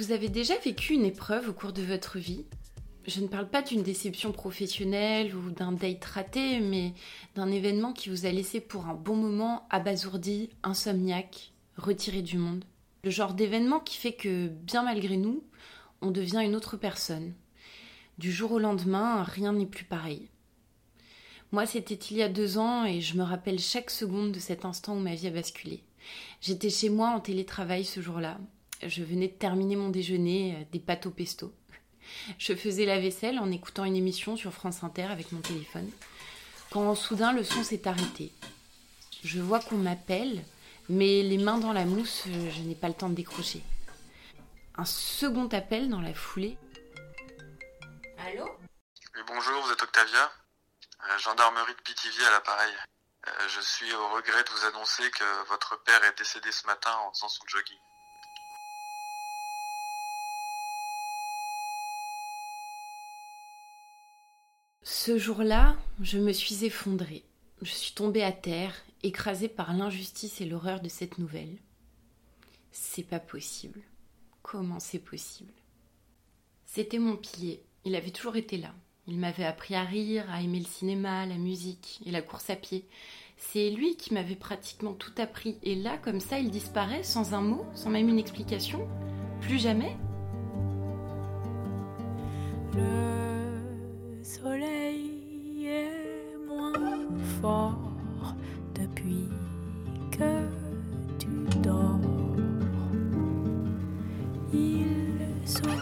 Vous avez déjà vécu une épreuve au cours de votre vie? Je ne parle pas d'une déception professionnelle ou d'un date raté, mais d'un événement qui vous a laissé pour un bon moment abasourdi, insomniaque, retiré du monde. Le genre d'événement qui fait que, bien malgré nous, on devient une autre personne. Du jour au lendemain, rien n'est plus pareil. Moi, c'était il y a deux ans et je me rappelle chaque seconde de cet instant où ma vie a basculé. J'étais chez moi en télétravail ce jour-là. Je venais de terminer mon déjeuner, euh, des pâtes au pesto. Je faisais la vaisselle en écoutant une émission sur France Inter avec mon téléphone. Quand soudain le son s'est arrêté. Je vois qu'on m'appelle, mais les mains dans la mousse, euh, je n'ai pas le temps de décrocher. Un second appel dans la foulée. Allô? Bonjour, vous êtes Octavia euh, Gendarmerie de Pithiviers à l'appareil. je suis au regret de vous annoncer que votre père est décédé ce matin en faisant son jogging. Ce jour-là, je me suis effondrée. Je suis tombée à terre, écrasée par l'injustice et l'horreur de cette nouvelle. C'est pas possible. Comment c'est possible? C'était mon pilier. Il avait toujours été là. Il m'avait appris à rire, à aimer le cinéma, la musique et la course à pied. C'est lui qui m'avait pratiquement tout appris. Et là, comme ça, il disparaît sans un mot, sans même une explication? Plus jamais? Depuis que tu dors. Il sommeille.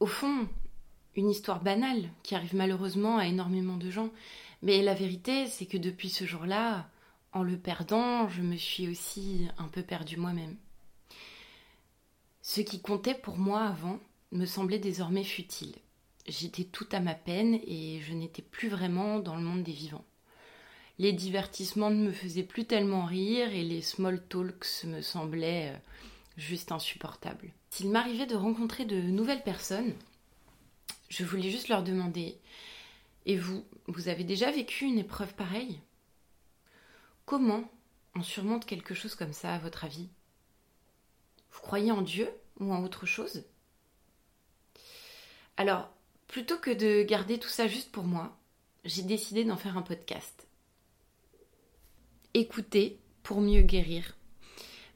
Au fond, une histoire banale qui arrive malheureusement à énormément de gens. Mais la vérité, c'est que depuis ce jour-là, en le perdant, je me suis aussi un peu perdue moi-même. Ce qui comptait pour moi avant me semblait désormais futile. J'étais tout à ma peine et je n'étais plus vraiment dans le monde des vivants. Les divertissements ne me faisaient plus tellement rire et les small talks me semblaient euh, juste insupportables. S'il m'arrivait de rencontrer de nouvelles personnes, je voulais juste leur demander Et vous, vous avez déjà vécu une épreuve pareille? Comment on surmonte quelque chose comme ça, à votre avis? Vous croyez en Dieu ou en autre chose? Alors, plutôt que de garder tout ça juste pour moi, j'ai décidé d'en faire un podcast. Écouter pour mieux guérir.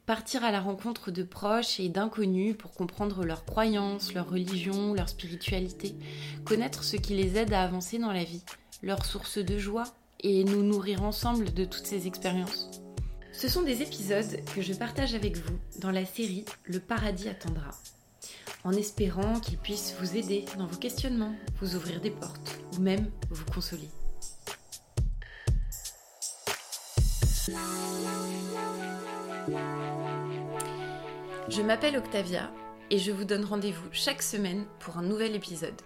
Partir à la rencontre de proches et d'inconnus pour comprendre leurs croyances, leur religion, leur spiritualité, connaître ce qui les aide à avancer dans la vie, leurs sources de joie et nous nourrir ensemble de toutes ces expériences. Ce sont des épisodes que je partage avec vous dans la série Le paradis attendra, en espérant qu'ils puissent vous aider dans vos questionnements, vous ouvrir des portes ou même vous consoler. Je m'appelle Octavia et je vous donne rendez-vous chaque semaine pour un nouvel épisode.